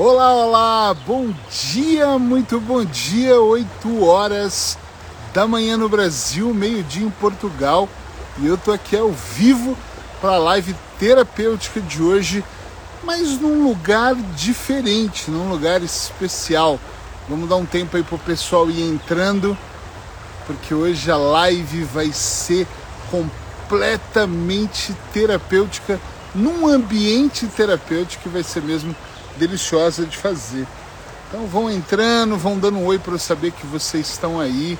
Olá, olá, bom dia, muito bom dia, 8 horas da manhã no Brasil, meio-dia em Portugal e eu tô aqui ao vivo para a live terapêutica de hoje, mas num lugar diferente, num lugar especial. Vamos dar um tempo aí pro pessoal ir entrando, porque hoje a live vai ser completamente terapêutica, num ambiente terapêutico que vai ser mesmo deliciosa de fazer. Então vão entrando, vão dando um oi para eu saber que vocês estão aí.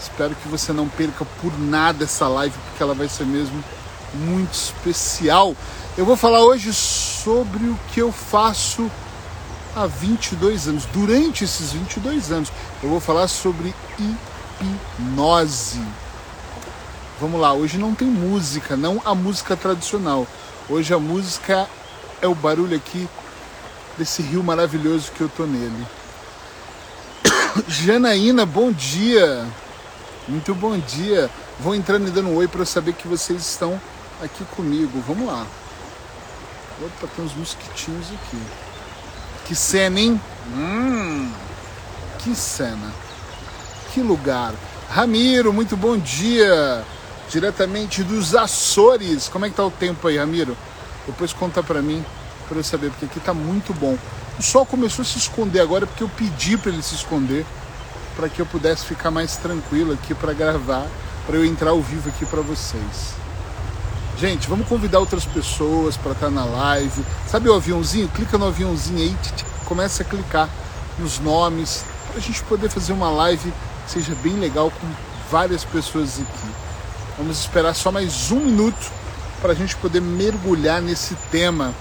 Espero que você não perca por nada essa live, porque ela vai ser mesmo muito especial. Eu vou falar hoje sobre o que eu faço há 22 anos. Durante esses 22 anos, eu vou falar sobre hipnose. Vamos lá, hoje não tem música, não a música tradicional. Hoje a música é o barulho aqui desse rio maravilhoso que eu tô nele. Janaína, bom dia. Muito bom dia. Vou entrando e dando um oi para saber que vocês estão aqui comigo. Vamos lá. Opa, tem uns mosquitinhos aqui. Que cena, hein? Hum, que cena. Que lugar. Ramiro, muito bom dia. Diretamente dos Açores. Como é que tá o tempo aí, Ramiro? Depois conta para mim para eu saber, porque aqui tá muito bom. O sol começou a se esconder agora porque eu pedi para ele se esconder, para que eu pudesse ficar mais tranquilo aqui para gravar, para eu entrar ao vivo aqui para vocês. Gente, vamos convidar outras pessoas para estar tá na live. Sabe o aviãozinho? Clica no aviãozinho aí, começa a clicar nos nomes, para a gente poder fazer uma live que seja bem legal com várias pessoas aqui. Vamos esperar só mais um minuto para a gente poder mergulhar nesse tema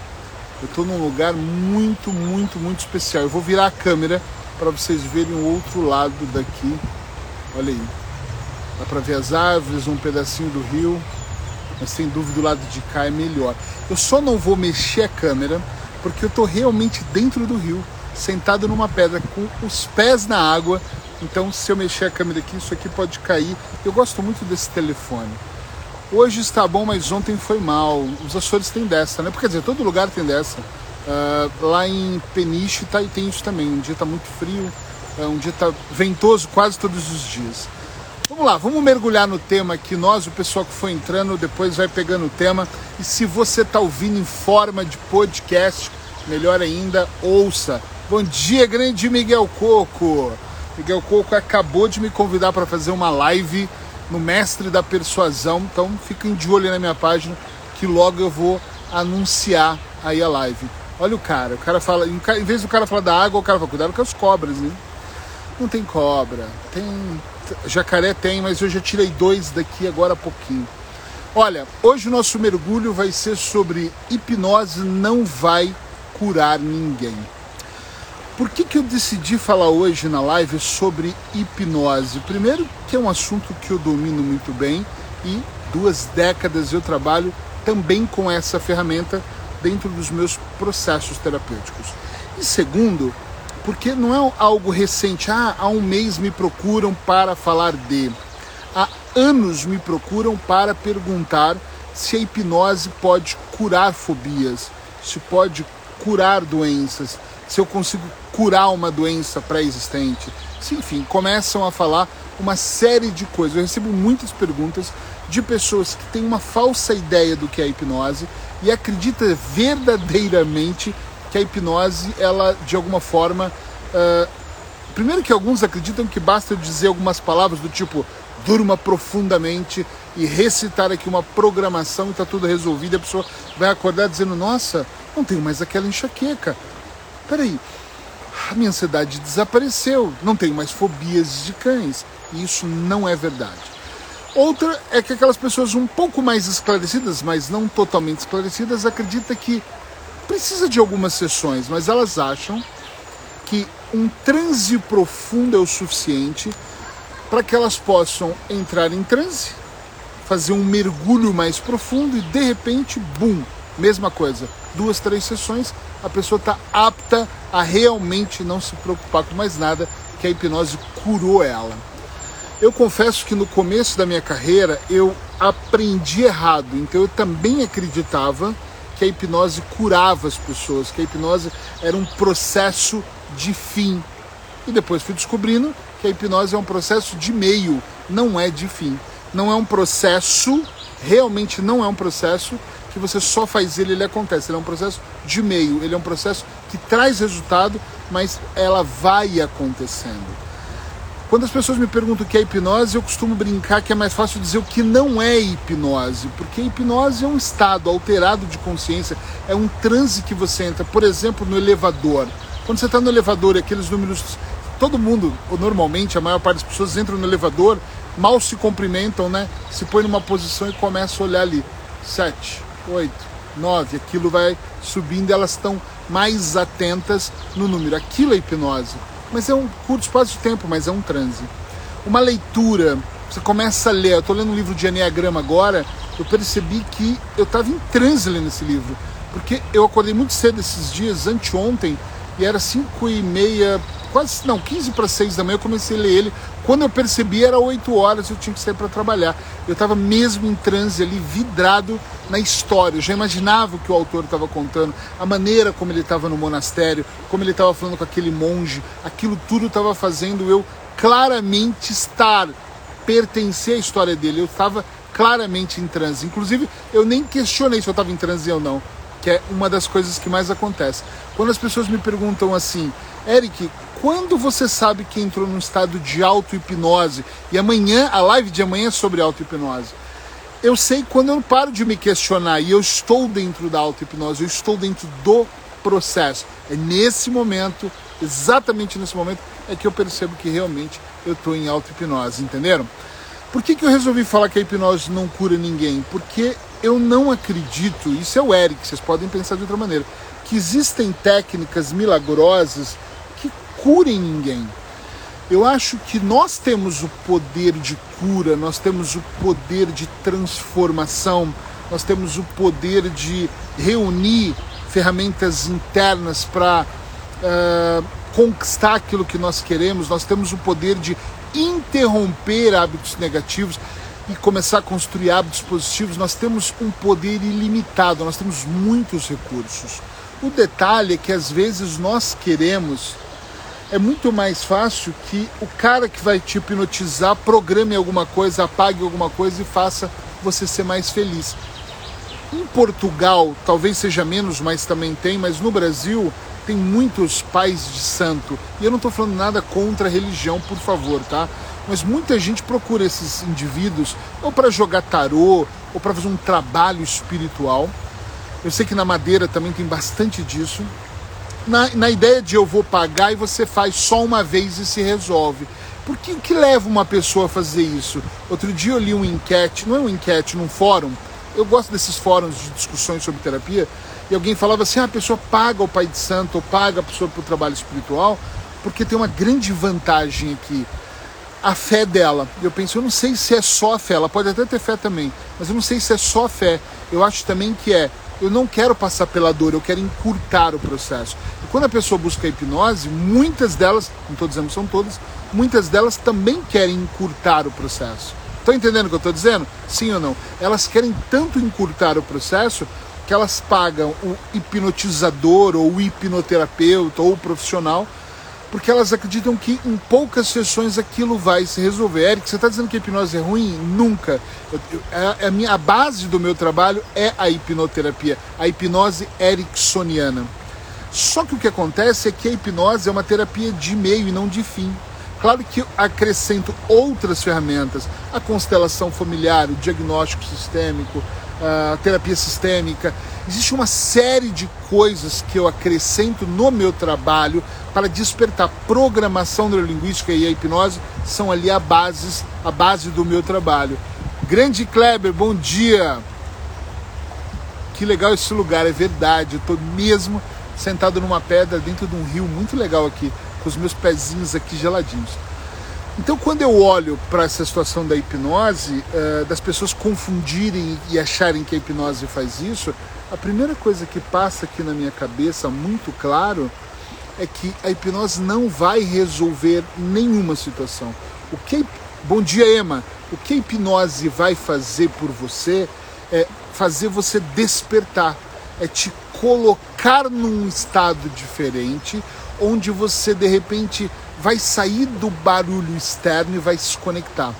eu estou num lugar muito, muito, muito especial. Eu vou virar a câmera para vocês verem o outro lado daqui. Olha aí. Dá para ver as árvores, um pedacinho do rio. Mas sem dúvida o lado de cá é melhor. Eu só não vou mexer a câmera porque eu estou realmente dentro do rio, sentado numa pedra com os pés na água. Então, se eu mexer a câmera aqui, isso aqui pode cair. Eu gosto muito desse telefone. Hoje está bom, mas ontem foi mal. Os Açores têm dessa, né? Porque, quer dizer, todo lugar tem dessa. Uh, lá em Peniche tá, tem isso também. Um dia está muito frio, uh, um dia está ventoso quase todos os dias. Vamos lá, vamos mergulhar no tema aqui. Nós, o pessoal que foi entrando, depois vai pegando o tema. E se você está ouvindo em forma de podcast, melhor ainda, ouça. Bom dia, grande Miguel Coco. Miguel Coco acabou de me convidar para fazer uma live no Mestre da Persuasão. Então fiquem de olho na minha página que logo eu vou anunciar aí a live. Olha o cara, o cara fala, em vez do cara falar da água, o cara fala, cuidado com as cobras, né? Não tem cobra, tem. Jacaré tem, mas eu já tirei dois daqui agora há pouquinho. Olha, hoje o nosso mergulho vai ser sobre hipnose não vai curar ninguém. Por que, que eu decidi falar hoje na live sobre hipnose? Primeiro, que é um assunto que eu domino muito bem e duas décadas eu trabalho também com essa ferramenta dentro dos meus processos terapêuticos. E segundo, porque não é algo recente, ah, há um mês me procuram para falar de. Há anos me procuram para perguntar se a hipnose pode curar fobias, se pode curar doenças, se eu consigo curar uma doença pré-existente. Enfim, começam a falar uma série de coisas. Eu recebo muitas perguntas de pessoas que têm uma falsa ideia do que é a hipnose e acredita verdadeiramente que a hipnose, ela de alguma forma. Uh, primeiro que alguns acreditam que basta eu dizer algumas palavras do tipo durma profundamente e recitar aqui uma programação e está tudo resolvido, a pessoa vai acordar dizendo, nossa, não tenho mais aquela enxaqueca. Peraí, a minha ansiedade desapareceu, não tenho mais fobias de cães. E isso não é verdade. Outra é que aquelas pessoas um pouco mais esclarecidas, mas não totalmente esclarecidas, acreditam que precisa de algumas sessões, mas elas acham que um transe profundo é o suficiente para que elas possam entrar em transe, fazer um mergulho mais profundo e de repente, bum, mesma coisa, duas, três sessões, a pessoa está apta a realmente não se preocupar com mais nada, que a hipnose curou ela. Eu confesso que no começo da minha carreira eu aprendi errado, então eu também acreditava que a hipnose curava as pessoas, que a hipnose era um processo de fim. E depois fui descobrindo que a hipnose é um processo de meio, não é de fim. Não é um processo, realmente não é um processo que você só faz ele, ele acontece. Ele é um processo de meio, ele é um processo que traz resultado, mas ela vai acontecendo. Quando as pessoas me perguntam o que é hipnose, eu costumo brincar que é mais fácil dizer o que não é hipnose, porque hipnose é um estado alterado de consciência, é um transe que você entra, por exemplo, no elevador. Quando você está no elevador e aqueles números, todo mundo, ou normalmente a maior parte das pessoas entram no elevador, mal se cumprimentam, né? Se põe numa posição e começa a olhar ali. Sete, oito, nove, aquilo vai subindo, elas estão mais atentas no número. Aquilo é hipnose. Mas é um curto espaço de tempo, mas é um transe. Uma leitura, você começa a ler, eu estou lendo um livro de Enneagrama agora, eu percebi que eu estava em transe lendo esse livro. Porque eu acordei muito cedo esses dias, anteontem, e era 5 e meia, quase, não, 15 para 6 da manhã eu comecei a ler ele. Quando eu percebi era 8 horas, eu tinha que sair para trabalhar. Eu estava mesmo em transe ali, vidrado na história. Eu já imaginava o que o autor estava contando, a maneira como ele estava no monastério, como ele estava falando com aquele monge, aquilo tudo estava fazendo eu claramente estar, pertencer à história dele. Eu estava claramente em transe. Inclusive, eu nem questionei se eu estava em transe ou não, que é uma das coisas que mais acontece. Quando as pessoas me perguntam assim, Eric, quando você sabe que entrou num estado de auto-hipnose? E amanhã, a live de amanhã é sobre auto-hipnose. Eu sei quando eu paro de me questionar e eu estou dentro da auto-hipnose, eu estou dentro do processo. É nesse momento, exatamente nesse momento, é que eu percebo que realmente eu estou em auto-hipnose, entenderam? Por que, que eu resolvi falar que a hipnose não cura ninguém? Porque eu não acredito, isso é o Eric, vocês podem pensar de outra maneira, que existem técnicas milagrosas curem ninguém. Eu acho que nós temos o poder de cura, nós temos o poder de transformação, nós temos o poder de reunir ferramentas internas para uh, eh, conquistar aquilo que nós queremos, nós temos o poder de interromper hábitos negativos e começar a construir hábitos positivos, nós temos um poder ilimitado, nós temos muitos recursos. O detalhe é que às vezes nós queremos é muito mais fácil que o cara que vai te hipnotizar programe alguma coisa, apague alguma coisa e faça você ser mais feliz. Em Portugal, talvez seja menos, mas também tem, mas no Brasil tem muitos pais de santo. E eu não estou falando nada contra a religião, por favor, tá? Mas muita gente procura esses indivíduos ou para jogar tarô ou para fazer um trabalho espiritual. Eu sei que na Madeira também tem bastante disso na, na ideia de eu vou pagar e você faz só uma vez e se resolve. Por que, que leva uma pessoa a fazer isso? Outro dia eu li um enquete, não é um enquete, num fórum. Eu gosto desses fóruns de discussões sobre terapia. E alguém falava assim: ah, a pessoa paga o pai de santo ou paga a pessoa para o trabalho espiritual, porque tem uma grande vantagem aqui a fé dela. Eu penso, eu não sei se é só a fé, ela pode até ter fé também, mas eu não sei se é só a fé. Eu acho também que é eu não quero passar pela dor, eu quero encurtar o processo. E quando a pessoa busca a hipnose, muitas delas, não estou dizendo que são todas, muitas delas também querem encurtar o processo. Estão entendendo o que eu estou dizendo? Sim ou não? Elas querem tanto encurtar o processo que elas pagam o hipnotizador ou o hipnoterapeuta ou o profissional porque elas acreditam que em poucas sessões aquilo vai se resolver. Eric, você está dizendo que a hipnose é ruim? Nunca. Eu, eu, a, é, a, minha, a base do meu trabalho é a hipnoterapia, a hipnose ericksoniana. Só que o que acontece é que a hipnose é uma terapia de meio e não de fim. Claro que acrescento outras ferramentas, a constelação familiar, o diagnóstico sistêmico, a terapia sistêmica. Existe uma série de coisas que eu acrescento no meu trabalho para despertar programação neurolinguística e a hipnose são ali a base, a base do meu trabalho. Grande Kleber, bom dia. Que legal esse lugar, é verdade. Eu estou mesmo sentado numa pedra dentro de um rio muito legal aqui, com os meus pezinhos aqui geladinhos. Então, quando eu olho para essa situação da hipnose, uh, das pessoas confundirem e acharem que a hipnose faz isso, a primeira coisa que passa aqui na minha cabeça, muito claro, é que a hipnose não vai resolver nenhuma situação. O que Bom dia, Emma. O que a hipnose vai fazer por você é fazer você despertar. é te colocar num estado diferente, onde você de repente vai sair do barulho externo e vai se conectar.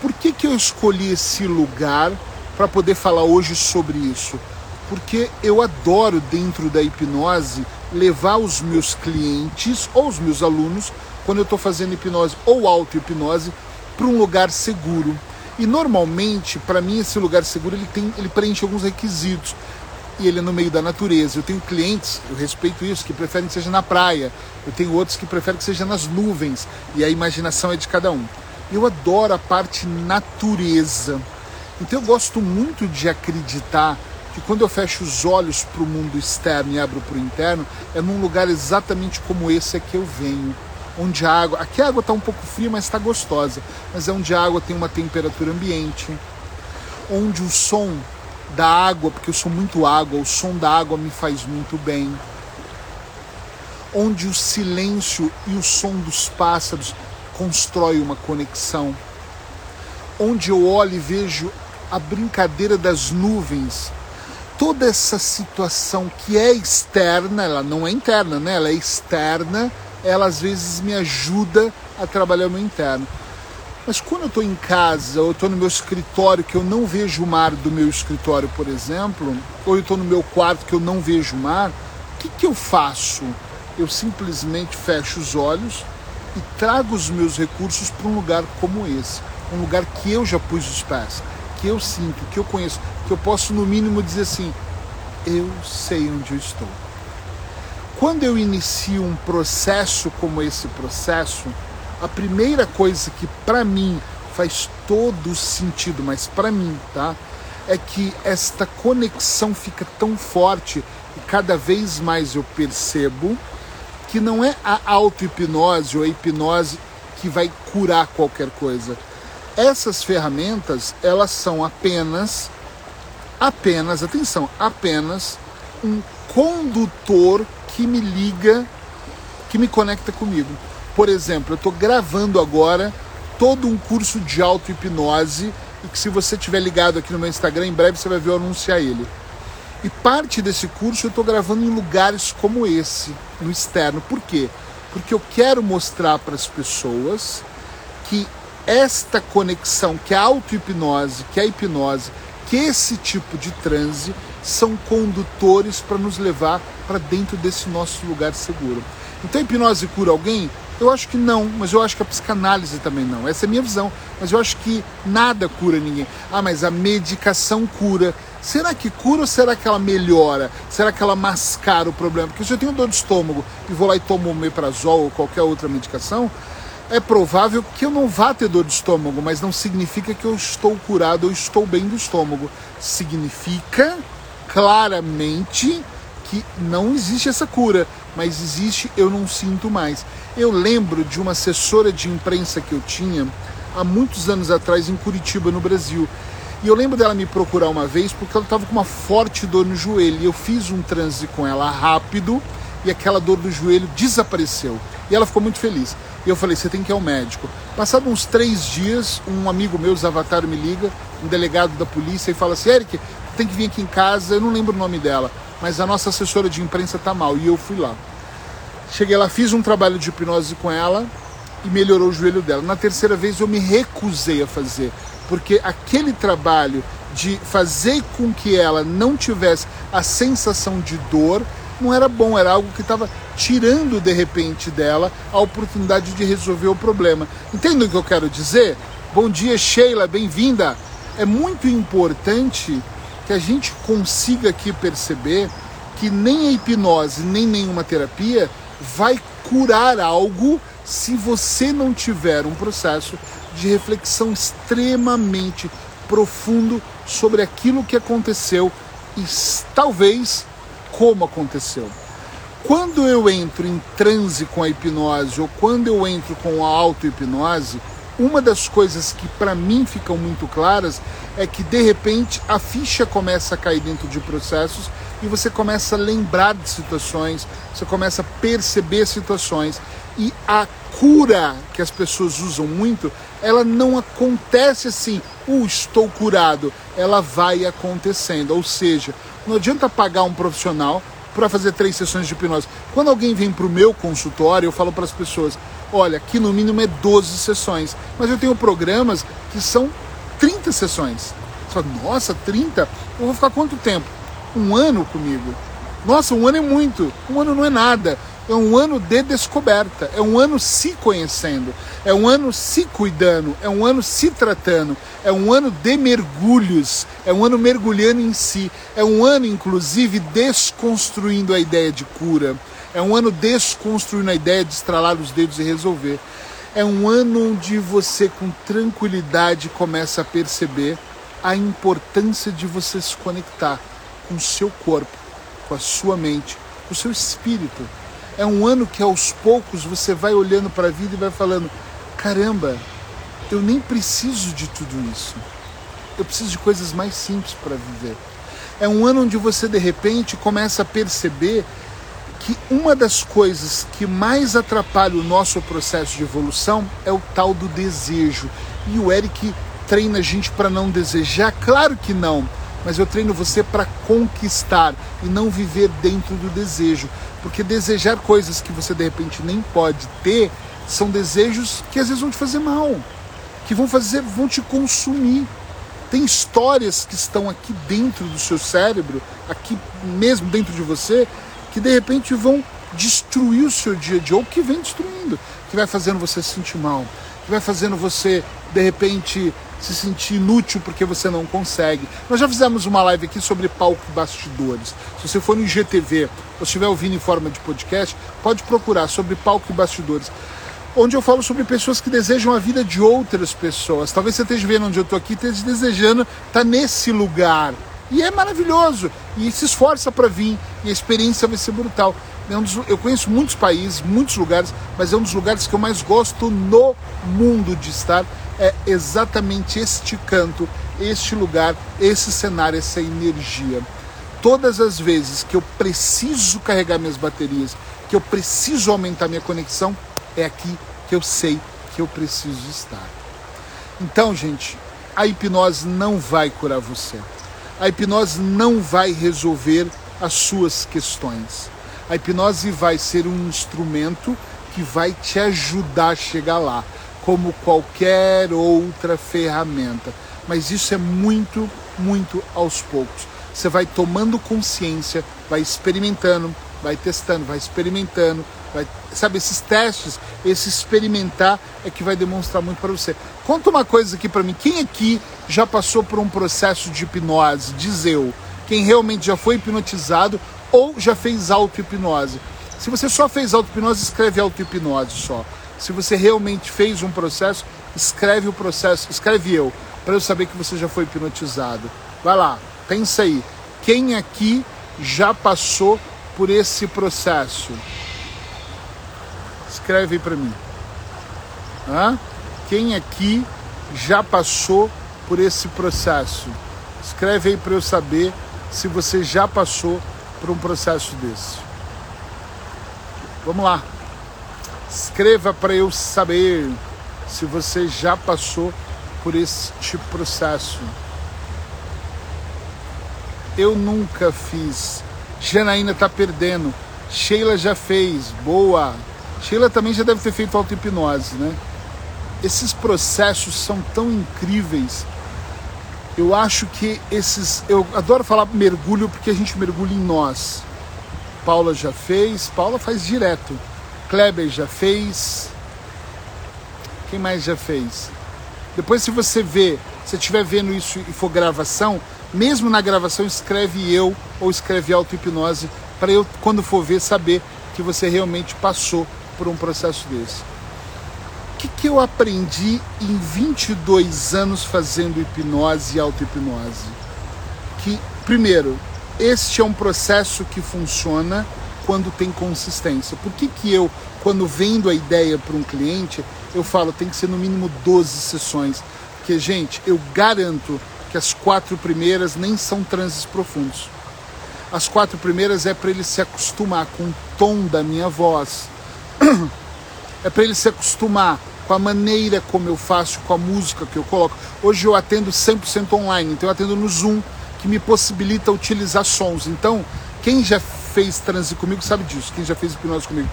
Por que, que eu escolhi esse lugar para poder falar hoje sobre isso? Porque eu adoro, dentro da hipnose, levar os meus clientes ou os meus alunos, quando eu estou fazendo hipnose ou auto-hipnose, para um lugar seguro. E normalmente, para mim, esse lugar seguro ele, tem, ele preenche alguns requisitos. E ele é no meio da natureza. Eu tenho clientes, eu respeito isso, que preferem que seja na praia. Eu tenho outros que preferem que seja nas nuvens. E a imaginação é de cada um. Eu adoro a parte natureza. Então eu gosto muito de acreditar que quando eu fecho os olhos para o mundo externo e abro para o interno, é num lugar exatamente como esse é que eu venho onde a água. Aqui a água está um pouco fria, mas está gostosa. Mas é onde a água tem uma temperatura ambiente. Onde o som da água, porque eu sou muito água, o som da água me faz muito bem. Onde o silêncio e o som dos pássaros constrói uma conexão. Onde eu olho e vejo a brincadeira das nuvens. Toda essa situação que é externa, ela não é interna, né? Ela é externa ela às vezes me ajuda a trabalhar o meu interno. Mas quando eu estou em casa, ou estou no meu escritório que eu não vejo o mar do meu escritório, por exemplo, ou eu estou no meu quarto que eu não vejo o mar, o que, que eu faço? Eu simplesmente fecho os olhos e trago os meus recursos para um lugar como esse, um lugar que eu já pus os pés, que eu sinto, que eu conheço, que eu posso no mínimo dizer assim: eu sei onde eu estou. Quando eu inicio um processo como esse processo, a primeira coisa que para mim faz todo sentido, mas para mim, tá? É que esta conexão fica tão forte e cada vez mais eu percebo que não é a auto-hipnose ou a hipnose que vai curar qualquer coisa. Essas ferramentas, elas são apenas, apenas, atenção, apenas um condutor que me liga, que me conecta comigo. Por exemplo, eu estou gravando agora todo um curso de auto-hipnose e que se você estiver ligado aqui no meu Instagram, em breve você vai ver eu anunciar ele. E parte desse curso eu estou gravando em lugares como esse, no externo. Por quê? Porque eu quero mostrar para as pessoas que esta conexão, que a auto-hipnose, que a hipnose, que esse tipo de transe são condutores para nos levar para dentro desse nosso lugar seguro. Então a hipnose cura alguém? Eu acho que não, mas eu acho que a psicanálise também não. Essa é a minha visão. Mas eu acho que nada cura ninguém. Ah, mas a medicação cura. Será que cura ou será que ela melhora? Será que ela mascara o problema? Porque se eu tenho dor de estômago e vou lá e tomo um meprazol ou qualquer outra medicação, é provável que eu não vá ter dor de estômago, mas não significa que eu estou curado ou estou bem do estômago. Significa claramente que não existe essa cura, mas existe eu não sinto mais. Eu lembro de uma assessora de imprensa que eu tinha há muitos anos atrás em Curitiba, no Brasil. E eu lembro dela me procurar uma vez porque ela estava com uma forte dor no joelho. E eu fiz um transe com ela rápido e aquela dor do joelho desapareceu. E ela ficou muito feliz. E eu falei: você tem que ir ao médico. Passado uns três dias, um amigo meu, Zavatar, me liga, um delegado da polícia, e fala assim: Eric, tem que vir aqui em casa. Eu não lembro o nome dela mas a nossa assessora de imprensa tá mal e eu fui lá. Cheguei lá, fiz um trabalho de hipnose com ela e melhorou o joelho dela. Na terceira vez eu me recusei a fazer, porque aquele trabalho de fazer com que ela não tivesse a sensação de dor não era bom, era algo que estava tirando de repente dela a oportunidade de resolver o problema. Entende o que eu quero dizer? Bom dia, Sheila, bem-vinda. É muito importante que a gente consiga aqui perceber que nem a hipnose, nem nenhuma terapia vai curar algo se você não tiver um processo de reflexão extremamente profundo sobre aquilo que aconteceu e talvez como aconteceu. Quando eu entro em transe com a hipnose ou quando eu entro com a auto-hipnose, uma das coisas que para mim ficam muito claras é que de repente a ficha começa a cair dentro de processos e você começa a lembrar de situações, você começa a perceber situações e a cura que as pessoas usam muito, ela não acontece assim, uh, estou curado, ela vai acontecendo, ou seja, Não adianta pagar um profissional para fazer três sessões de hipnose. Quando alguém vem para o meu consultório, eu falo para as pessoas: olha, aqui no mínimo é 12 sessões, mas eu tenho programas que são 30 sessões. Você fala, nossa, 30? Eu vou ficar quanto tempo? Um ano comigo. Nossa, um ano é muito. Um ano não é nada. É um ano de descoberta, é um ano se conhecendo, é um ano se cuidando, é um ano se tratando, é um ano de mergulhos, é um ano mergulhando em si, é um ano, inclusive, desconstruindo a ideia de cura, é um ano desconstruindo a ideia de estralar os dedos e resolver. É um ano onde você, com tranquilidade, começa a perceber a importância de você se conectar com o seu corpo, com a sua mente, com o seu espírito é um ano que aos poucos você vai olhando para a vida e vai falando: caramba, eu nem preciso de tudo isso. Eu preciso de coisas mais simples para viver. É um ano onde você de repente começa a perceber que uma das coisas que mais atrapalha o nosso processo de evolução é o tal do desejo. E o Eric treina a gente para não desejar? Claro que não, mas eu treino você para conquistar e não viver dentro do desejo. Porque desejar coisas que você de repente nem pode ter são desejos que às vezes vão te fazer mal, que vão fazer, vão te consumir. Tem histórias que estão aqui dentro do seu cérebro, aqui mesmo dentro de você, que de repente vão destruir o seu dia a dia, ou que vem destruindo, que vai fazendo você se sentir mal, que vai fazendo você de repente se sentir inútil porque você não consegue. Nós já fizemos uma live aqui sobre palco e bastidores. Se você for no IGTV ou estiver ouvindo em forma de podcast, pode procurar sobre palco e bastidores. Onde eu falo sobre pessoas que desejam a vida de outras pessoas. Talvez você esteja vendo onde eu estou aqui, esteja desejando estar tá nesse lugar. E é maravilhoso. E se esforça para vir. E a experiência vai ser brutal. É um dos, eu conheço muitos países, muitos lugares, mas é um dos lugares que eu mais gosto no mundo de estar é exatamente este canto, este lugar, esse cenário, essa energia. Todas as vezes que eu preciso carregar minhas baterias, que eu preciso aumentar minha conexão, é aqui que eu sei que eu preciso estar. Então, gente, a hipnose não vai curar você. A hipnose não vai resolver as suas questões. A hipnose vai ser um instrumento que vai te ajudar a chegar lá como qualquer outra ferramenta. Mas isso é muito, muito aos poucos. Você vai tomando consciência, vai experimentando, vai testando, vai experimentando, vai, sabe, esses testes, esse experimentar é que vai demonstrar muito para você. Conta uma coisa aqui para mim, quem aqui já passou por um processo de hipnose? Diz eu. Quem realmente já foi hipnotizado ou já fez auto-hipnose. Se você só fez auto-hipnose, escreve auto-hipnose só. Se você realmente fez um processo, escreve o processo, escreve eu, para eu saber que você já foi hipnotizado. Vai lá, pensa aí. Quem aqui já passou por esse processo? Escreve aí para mim. Hã? Quem aqui já passou por esse processo? Escreve aí para eu saber se você já passou por um processo desse. Vamos lá. Escreva para eu saber se você já passou por este processo. Eu nunca fiz. Janaína está perdendo. Sheila já fez. Boa. Sheila também já deve ter feito auto-hipnose, né? Esses processos são tão incríveis. Eu acho que esses. Eu adoro falar mergulho porque a gente mergulha em nós. Paula já fez. Paula faz direto Kleber já fez. Quem mais já fez? Depois, se você vê, se estiver vendo isso e for gravação, mesmo na gravação, escreve eu ou escreve auto-hipnose para eu, quando for ver, saber que você realmente passou por um processo desse. O que, que eu aprendi em 22 anos fazendo hipnose e auto-hipnose? Que, primeiro, este é um processo que funciona quando tem consistência. Por que, que eu, quando vendo a ideia para um cliente, eu falo tem que ser no mínimo 12 sessões? Porque, gente, eu garanto que as quatro primeiras nem são transes profundos. As quatro primeiras é para ele se acostumar com o tom da minha voz. É para ele se acostumar com a maneira como eu faço, com a música que eu coloco. Hoje eu atendo 100% online, então eu atendo no Zoom que me possibilita utilizar sons. Então, quem já fez transe comigo sabe disso, quem já fez hipnose comigo.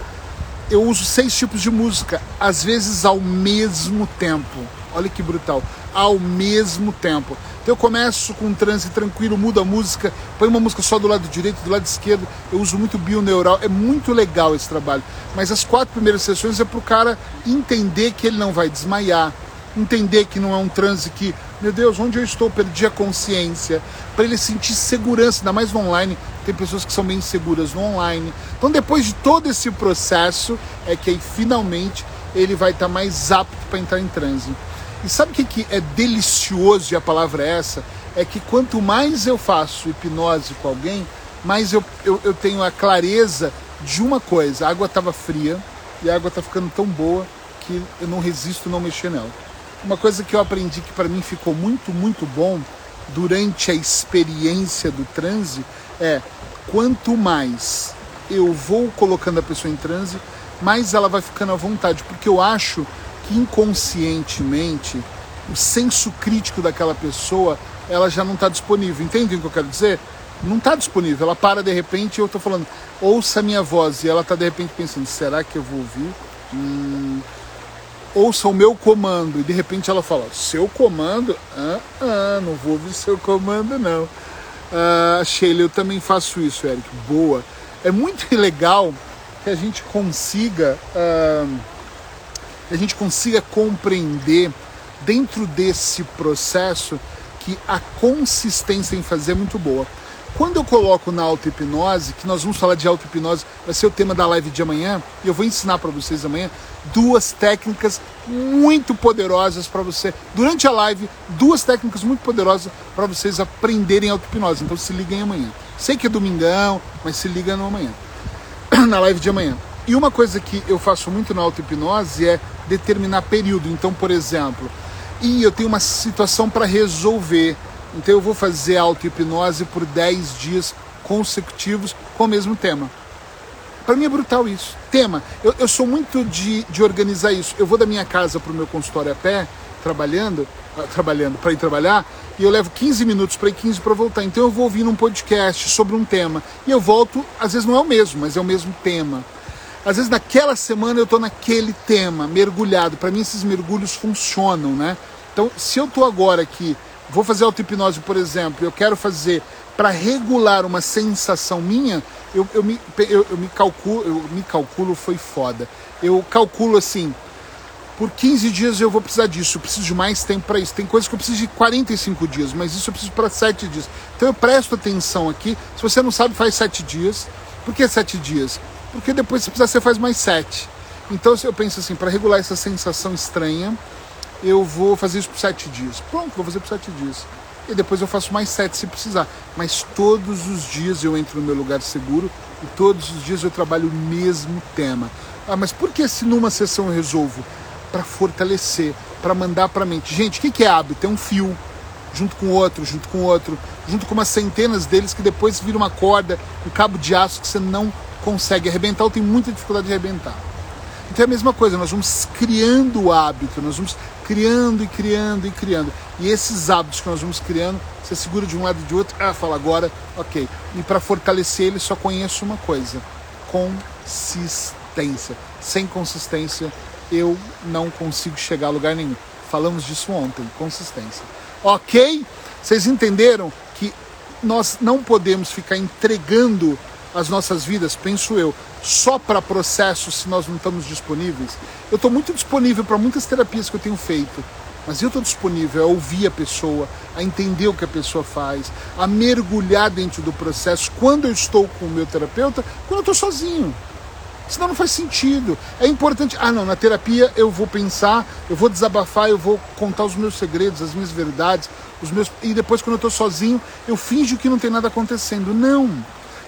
Eu uso seis tipos de música, às vezes ao mesmo tempo. Olha que brutal. Ao mesmo tempo. Então eu começo com um transe tranquilo, mudo a música, põe uma música só do lado direito, do lado esquerdo. Eu uso muito bioneural, é muito legal esse trabalho. Mas as quatro primeiras sessões é para o cara entender que ele não vai desmaiar, entender que não é um transe que, meu Deus, onde eu estou? Perdi a consciência. Para ele sentir segurança, ainda mais no online. Tem pessoas que são bem inseguras no online. Então, depois de todo esse processo, é que aí finalmente ele vai estar tá mais apto para entrar em transe. E sabe o que, que é delicioso, e a palavra é essa? É que quanto mais eu faço hipnose com alguém, mais eu, eu, eu tenho a clareza de uma coisa: a água estava fria e a água está ficando tão boa que eu não resisto não mexer nela. Uma coisa que eu aprendi que para mim ficou muito, muito bom durante a experiência do transe é quanto mais eu vou colocando a pessoa em transe, mais ela vai ficando à vontade, porque eu acho inconscientemente o senso crítico daquela pessoa ela já não está disponível. Entende o que eu quero dizer? Não está disponível. Ela para de repente eu estou falando, ouça a minha voz. E ela está de repente pensando, será que eu vou ouvir? Hum, ouça o meu comando. E de repente ela fala, seu comando? Ah, ah não vou ouvir seu comando não. Ah, Sheila, eu também faço isso, Eric. Boa. É muito legal que a gente consiga, ah, a gente consiga compreender dentro desse processo que a consistência em fazer é muito boa. Quando eu coloco na auto-hipnose, que nós vamos falar de auto-hipnose, vai ser o tema da live de amanhã, e eu vou ensinar para vocês amanhã duas técnicas muito poderosas para você, durante a live, duas técnicas muito poderosas para vocês aprenderem auto-hipnose. Então se liguem amanhã. Sei que é domingão, mas se liga no amanhã, na live de amanhã. E uma coisa que eu faço muito na auto-hipnose é determinar período. Então, por exemplo, e eu tenho uma situação para resolver então eu vou fazer auto-hipnose por 10 dias consecutivos com o mesmo tema. Para mim é brutal isso. Tema. Eu, eu sou muito de, de organizar isso. Eu vou da minha casa para o meu consultório a pé, trabalhando, ah, trabalhando para ir trabalhar, e eu levo 15 minutos para ir 15 para voltar. Então eu vou ouvindo um podcast sobre um tema. E eu volto, às vezes não é o mesmo, mas é o mesmo tema. Às vezes naquela semana eu estou naquele tema, mergulhado. Para mim esses mergulhos funcionam, né? Então, se eu estou agora aqui vou fazer auto-hipnose, por exemplo, eu quero fazer para regular uma sensação minha, eu, eu, me, eu, eu, me calculo, eu me calculo, foi foda. Eu calculo assim, por 15 dias eu vou precisar disso, eu preciso de mais tempo para isso. Tem coisas que eu preciso de 45 dias, mas isso eu preciso para 7 dias. Então eu presto atenção aqui. Se você não sabe, faz 7 dias. Por que 7 dias? Porque depois, se precisar, você faz mais 7. Então eu penso assim, para regular essa sensação estranha, eu vou fazer isso por sete dias. Pronto, vou fazer por sete dias. E depois eu faço mais sete se precisar. Mas todos os dias eu entro no meu lugar seguro e todos os dias eu trabalho o mesmo tema. Ah, mas por que se numa sessão eu resolvo? Para fortalecer, para mandar para a mente. Gente, o que, que é hábito? É um fio, junto com outro, junto com outro, junto com umas centenas deles que depois vira uma corda, um cabo de aço que você não consegue arrebentar ou tem muita dificuldade de arrebentar. Então é a mesma coisa, nós vamos criando o hábito, nós vamos criando e criando e criando. E esses hábitos que nós vamos criando, você segura de um lado e de outro, ah, fala agora, ok. E para fortalecer ele, só conheço uma coisa: consistência. Sem consistência, eu não consigo chegar a lugar nenhum. Falamos disso ontem, consistência. Ok? Vocês entenderam que nós não podemos ficar entregando as nossas vidas, penso eu, só para processos se nós não estamos disponíveis. Eu estou muito disponível para muitas terapias que eu tenho feito, mas eu estou disponível a ouvir a pessoa, a entender o que a pessoa faz, a mergulhar dentro do processo quando eu estou com o meu terapeuta, quando eu estou sozinho. Senão não faz sentido. É importante. Ah, não, na terapia eu vou pensar, eu vou desabafar, eu vou contar os meus segredos, as minhas verdades, os meus. E depois, quando eu estou sozinho, eu finjo que não tem nada acontecendo. Não.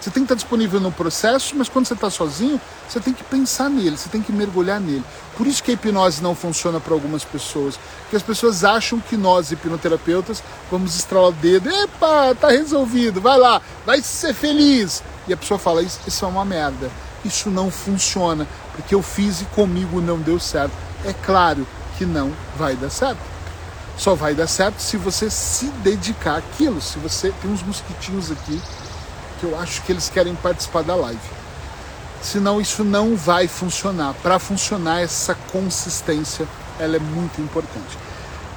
Você tem que estar disponível no processo, mas quando você está sozinho, você tem que pensar nele, você tem que mergulhar nele. Por isso que a hipnose não funciona para algumas pessoas. Porque as pessoas acham que nós, hipnoterapeutas, vamos estralar o dedo, epa, tá resolvido, vai lá, vai ser feliz. E a pessoa fala, isso, isso é uma merda. Isso não funciona, porque eu fiz e comigo não deu certo. É claro que não vai dar certo. Só vai dar certo se você se dedicar àquilo. Se você tem uns mosquitinhos aqui eu acho que eles querem participar da live. Senão isso não vai funcionar. Para funcionar essa consistência, ela é muito importante.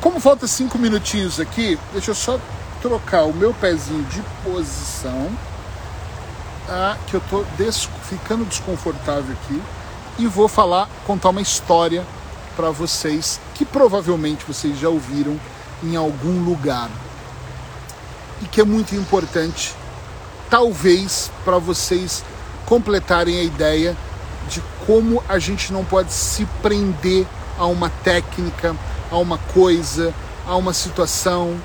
Como falta cinco minutinhos aqui, deixa eu só trocar o meu pezinho de posição, ah, que eu tô des ficando desconfortável aqui, e vou falar, contar uma história para vocês que provavelmente vocês já ouviram em algum lugar e que é muito importante, talvez para vocês completarem a ideia de como a gente não pode se prender a uma técnica, a uma coisa, a uma situação,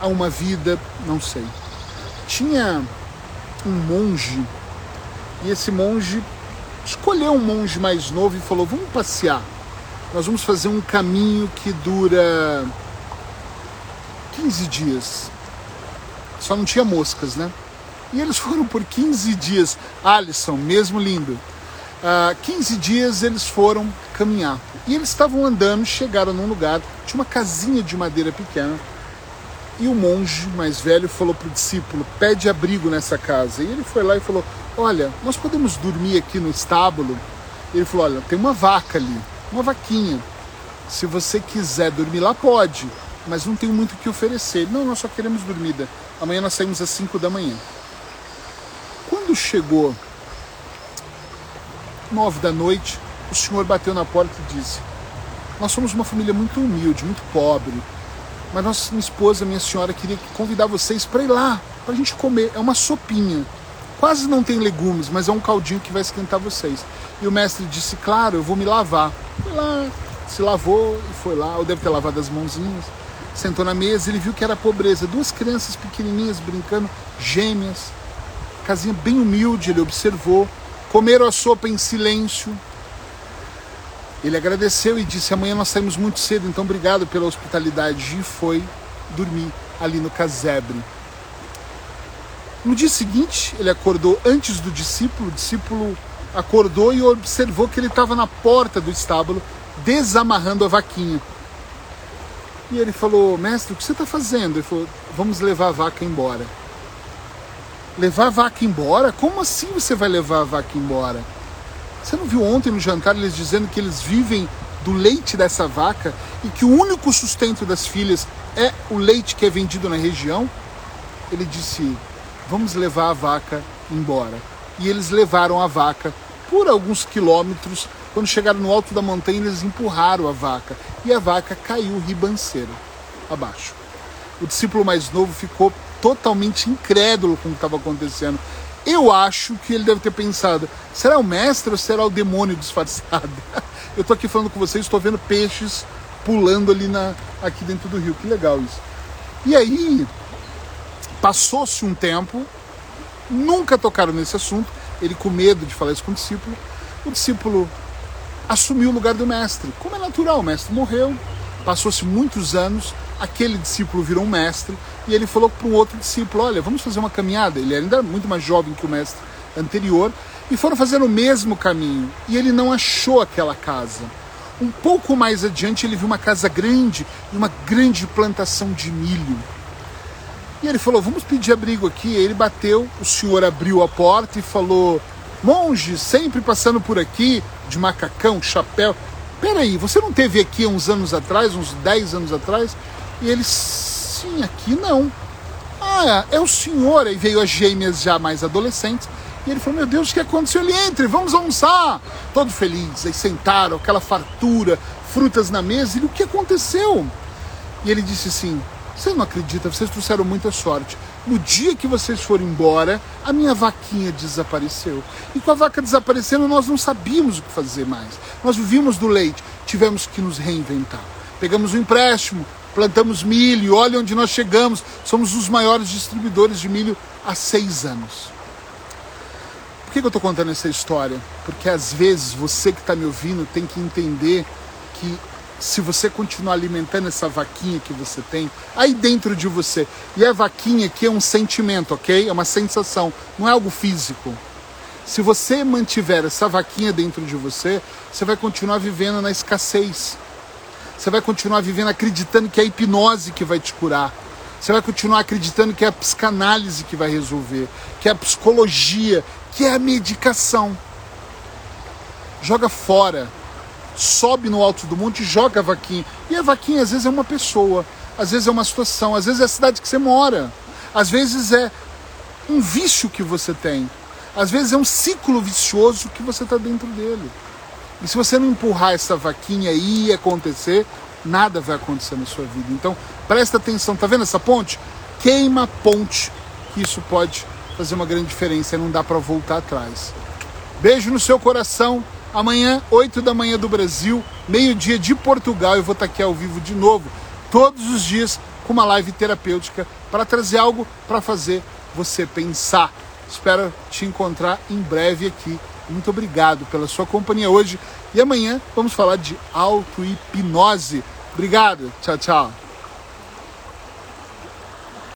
a uma vida, não sei. Tinha um monge e esse monge escolheu um monge mais novo e falou: Vamos passear. Nós vamos fazer um caminho que dura 15 dias. Só não tinha moscas, né? E eles foram por 15 dias. Alisson, mesmo lindo. Uh, 15 dias eles foram caminhar. E eles estavam andando, chegaram num lugar, tinha uma casinha de madeira pequena. E o monge mais velho falou para o discípulo: pede abrigo nessa casa. E ele foi lá e falou: Olha, nós podemos dormir aqui no estábulo? Ele falou: Olha, tem uma vaca ali, uma vaquinha. Se você quiser dormir lá, pode, mas não tenho muito o que oferecer. Não, nós só queremos dormida. Amanhã nós saímos às 5 da manhã. Chegou nove da noite, o senhor bateu na porta e disse: Nós somos uma família muito humilde, muito pobre, mas nossa minha esposa, minha senhora, queria convidar vocês para ir lá, para a gente comer. É uma sopinha. Quase não tem legumes, mas é um caldinho que vai esquentar vocês. E o mestre disse: Claro, eu vou me lavar. Foi lá, se lavou e foi lá. Ou deve ter lavado as mãozinhas. Sentou na mesa, ele viu que era pobreza. Duas crianças pequenininhas brincando, gêmeas. Casinha bem humilde, ele observou. Comeram a sopa em silêncio. Ele agradeceu e disse: Amanhã nós saímos muito cedo, então obrigado pela hospitalidade. E foi dormir ali no casebre. No dia seguinte, ele acordou antes do discípulo. O discípulo acordou e observou que ele estava na porta do estábulo, desamarrando a vaquinha. E ele falou: Mestre, o que você está fazendo? Ele falou: Vamos levar a vaca embora. Levar a vaca embora? Como assim você vai levar a vaca embora? Você não viu ontem no jantar eles dizendo que eles vivem do leite dessa vaca e que o único sustento das filhas é o leite que é vendido na região? Ele disse: Vamos levar a vaca embora. E eles levaram a vaca por alguns quilômetros. Quando chegaram no alto da montanha, eles empurraram a vaca e a vaca caiu ribanceira abaixo. O discípulo mais novo ficou totalmente incrédulo com o que estava acontecendo. Eu acho que ele deve ter pensado: será o mestre ou será o demônio disfarçado? Eu estou aqui falando com vocês, estou vendo peixes pulando ali na, aqui dentro do rio. Que legal isso. E aí, passou-se um tempo, nunca tocaram nesse assunto, ele com medo de falar isso com o discípulo. O discípulo assumiu o lugar do mestre. Como é natural, o mestre morreu, passou-se muitos anos, aquele discípulo virou um mestre e ele falou para um outro discípulo: Olha, vamos fazer uma caminhada. Ele era ainda muito mais jovem que o mestre anterior e foram fazer o mesmo caminho e ele não achou aquela casa. Um pouco mais adiante ele viu uma casa grande e uma grande plantação de milho. E ele falou: Vamos pedir abrigo aqui. E ele bateu, o senhor abriu a porta e falou: Monge, sempre passando por aqui, de macacão, chapéu. Peraí, você não teve aqui uns anos atrás, uns 10 anos atrás? E ele, sim, aqui não. Ah, é o senhor. Aí veio as gêmeas já mais adolescentes. E ele falou: Meu Deus, o que aconteceu? Ele entre, vamos almoçar. Todo feliz. Aí sentaram, aquela fartura, frutas na mesa. E o que aconteceu? E ele disse assim: Você não acredita, vocês trouxeram muita sorte. No dia que vocês foram embora, a minha vaquinha desapareceu. E com a vaca desaparecendo, nós não sabíamos o que fazer mais. Nós vivíamos do leite, tivemos que nos reinventar. Pegamos um empréstimo, plantamos milho, olha onde nós chegamos. Somos os maiores distribuidores de milho há seis anos. Por que eu estou contando essa história? Porque às vezes você que está me ouvindo tem que entender que se você continuar alimentando essa vaquinha que você tem aí dentro de você, e a vaquinha aqui é um sentimento, ok? É uma sensação, não é algo físico. Se você mantiver essa vaquinha dentro de você, você vai continuar vivendo na escassez Você vai continuar vivendo acreditando que é a hipnose que vai te curar. Você vai continuar acreditando que é a psicanálise que vai resolver, que é a psicologia, que é a medicação. Joga fora. Sobe no alto do monte e joga a vaquinha. E a vaquinha às vezes é uma pessoa, às vezes é uma situação, às vezes é a cidade que você mora, às vezes é um vício que você tem, às vezes é um ciclo vicioso que você está dentro dele. E se você não empurrar essa vaquinha e acontecer, nada vai acontecer na sua vida. Então, presta atenção, tá vendo essa ponte? Queima a ponte, que isso pode fazer uma grande diferença não dá para voltar atrás. Beijo no seu coração. Amanhã, 8 da manhã do Brasil, meio-dia de Portugal, eu vou estar aqui ao vivo de novo, todos os dias, com uma live terapêutica para trazer algo para fazer você pensar. Espero te encontrar em breve aqui. Muito obrigado pela sua companhia hoje e amanhã vamos falar de auto-hipnose. Obrigado. Tchau, tchau.